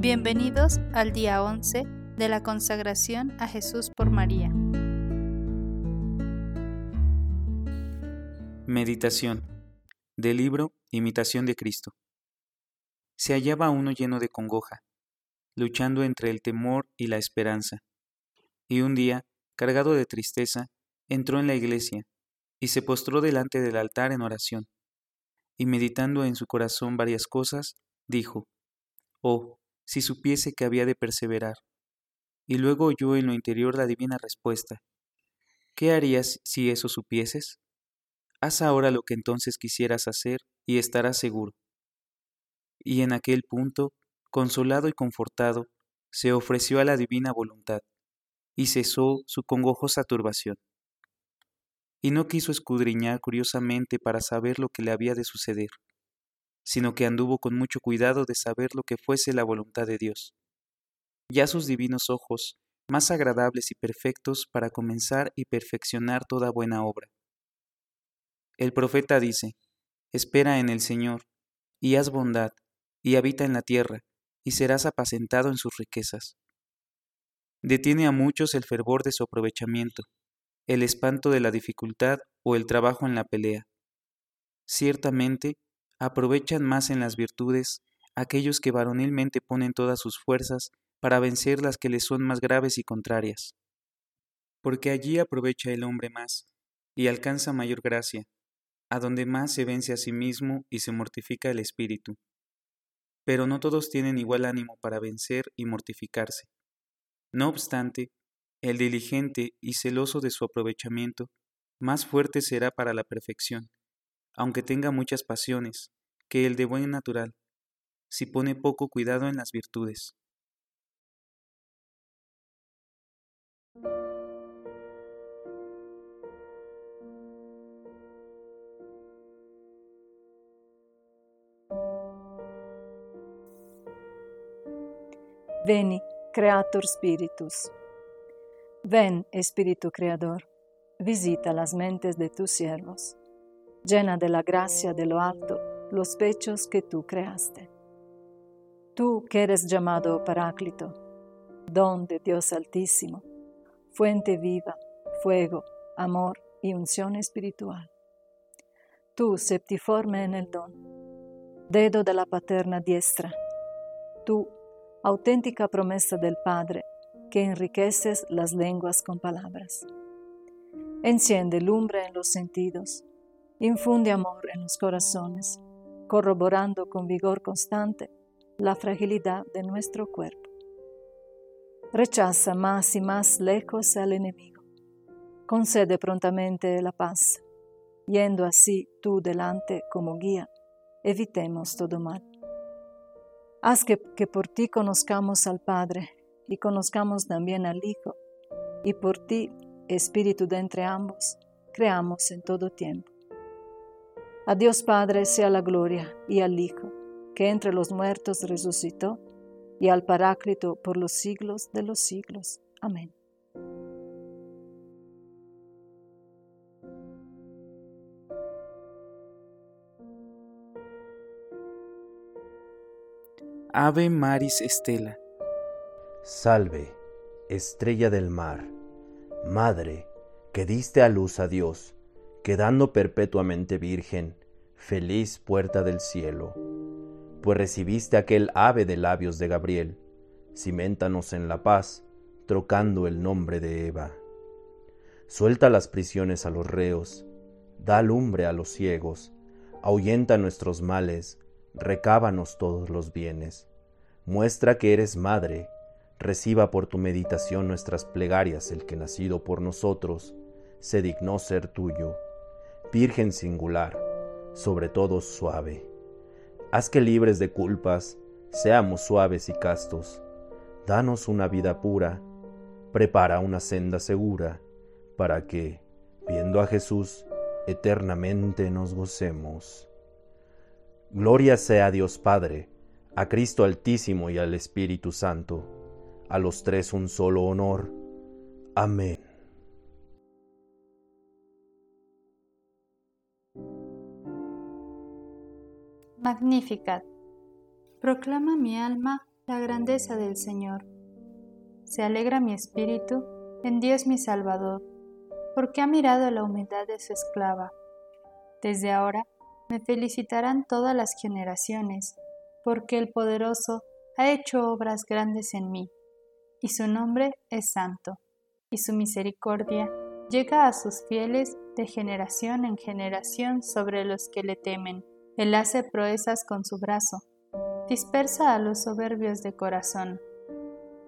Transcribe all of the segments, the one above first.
Bienvenidos al día 11 de la consagración a Jesús por María. Meditación del libro Imitación de Cristo. Se hallaba uno lleno de congoja, luchando entre el temor y la esperanza. Y un día, cargado de tristeza, entró en la iglesia y se postró delante del altar en oración. Y meditando en su corazón varias cosas, dijo, Oh, si supiese que había de perseverar. Y luego oyó en lo interior la divina respuesta. ¿Qué harías si eso supieses? Haz ahora lo que entonces quisieras hacer y estarás seguro. Y en aquel punto, consolado y confortado, se ofreció a la divina voluntad, y cesó su congojosa turbación. Y no quiso escudriñar curiosamente para saber lo que le había de suceder sino que anduvo con mucho cuidado de saber lo que fuese la voluntad de Dios. Ya sus divinos ojos, más agradables y perfectos para comenzar y perfeccionar toda buena obra. El profeta dice, Espera en el Señor, y haz bondad, y habita en la tierra, y serás apacentado en sus riquezas. Detiene a muchos el fervor de su aprovechamiento, el espanto de la dificultad o el trabajo en la pelea. Ciertamente, aprovechan más en las virtudes aquellos que varonilmente ponen todas sus fuerzas para vencer las que les son más graves y contrarias. Porque allí aprovecha el hombre más y alcanza mayor gracia, a donde más se vence a sí mismo y se mortifica el espíritu. Pero no todos tienen igual ánimo para vencer y mortificarse. No obstante, el diligente y celoso de su aprovechamiento, más fuerte será para la perfección, aunque tenga muchas pasiones, que el de buen natural, si pone poco cuidado en las virtudes. Veni, Creator Spiritus. Ven, Espíritu Creador, visita las mentes de tus siervos llena de la gracia de lo alto los pechos que tú creaste. Tú que eres llamado Paráclito, don de Dios Altísimo, fuente viva, fuego, amor y unción espiritual. Tú septiforme en el don, dedo de la paterna diestra, tú auténtica promesa del Padre que enriqueces las lenguas con palabras. Enciende lumbre en los sentidos, Infunde amor en los corazones, corroborando con vigor constante la fragilidad de nuestro cuerpo. Rechaza más y más lejos al enemigo. Concede prontamente la paz, yendo así tú delante como guía, evitemos todo mal. Haz que, que por ti conozcamos al Padre y conozcamos también al Hijo, y por ti, Espíritu de entre ambos, creamos en todo tiempo a Dios Padre sea la gloria y al Hijo, que entre los muertos resucitó, y al Paráclito por los siglos de los siglos. Amén. Ave Maris Estela. Salve, estrella del mar, Madre, que diste a luz a Dios quedando perpetuamente virgen, feliz puerta del cielo, pues recibiste aquel ave de labios de Gabriel, ciméntanos en la paz, trocando el nombre de Eva. Suelta las prisiones a los reos, da lumbre a los ciegos, ahuyenta nuestros males, recábanos todos los bienes. Muestra que eres madre, reciba por tu meditación nuestras plegarias el que nacido por nosotros se dignó ser tuyo Virgen singular, sobre todo suave. Haz que libres de culpas seamos suaves y castos. Danos una vida pura, prepara una senda segura, para que, viendo a Jesús, eternamente nos gocemos. Gloria sea a Dios Padre, a Cristo Altísimo y al Espíritu Santo, a los tres un solo honor. Amén. Magnificat. Proclama mi alma la grandeza del Señor. Se alegra mi espíritu en Dios mi Salvador, porque ha mirado la humildad de su esclava. Desde ahora me felicitarán todas las generaciones, porque el poderoso ha hecho obras grandes en mí, y su nombre es santo, y su misericordia llega a sus fieles de generación en generación sobre los que le temen. Él hace proezas con su brazo, dispersa a los soberbios de corazón,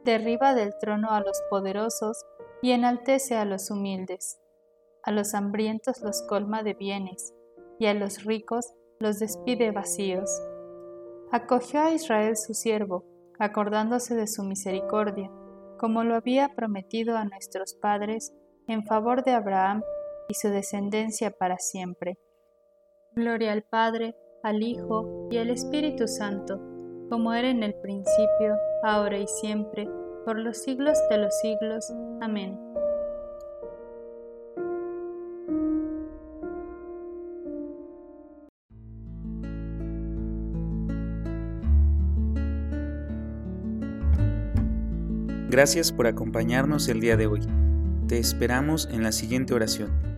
derriba del trono a los poderosos y enaltece a los humildes. A los hambrientos los colma de bienes, y a los ricos los despide vacíos. Acogió a Israel su siervo, acordándose de su misericordia, como lo había prometido a nuestros padres, en favor de Abraham y su descendencia para siempre. Gloria al Padre, al Hijo y al Espíritu Santo, como era en el principio, ahora y siempre, por los siglos de los siglos. Amén. Gracias por acompañarnos el día de hoy. Te esperamos en la siguiente oración.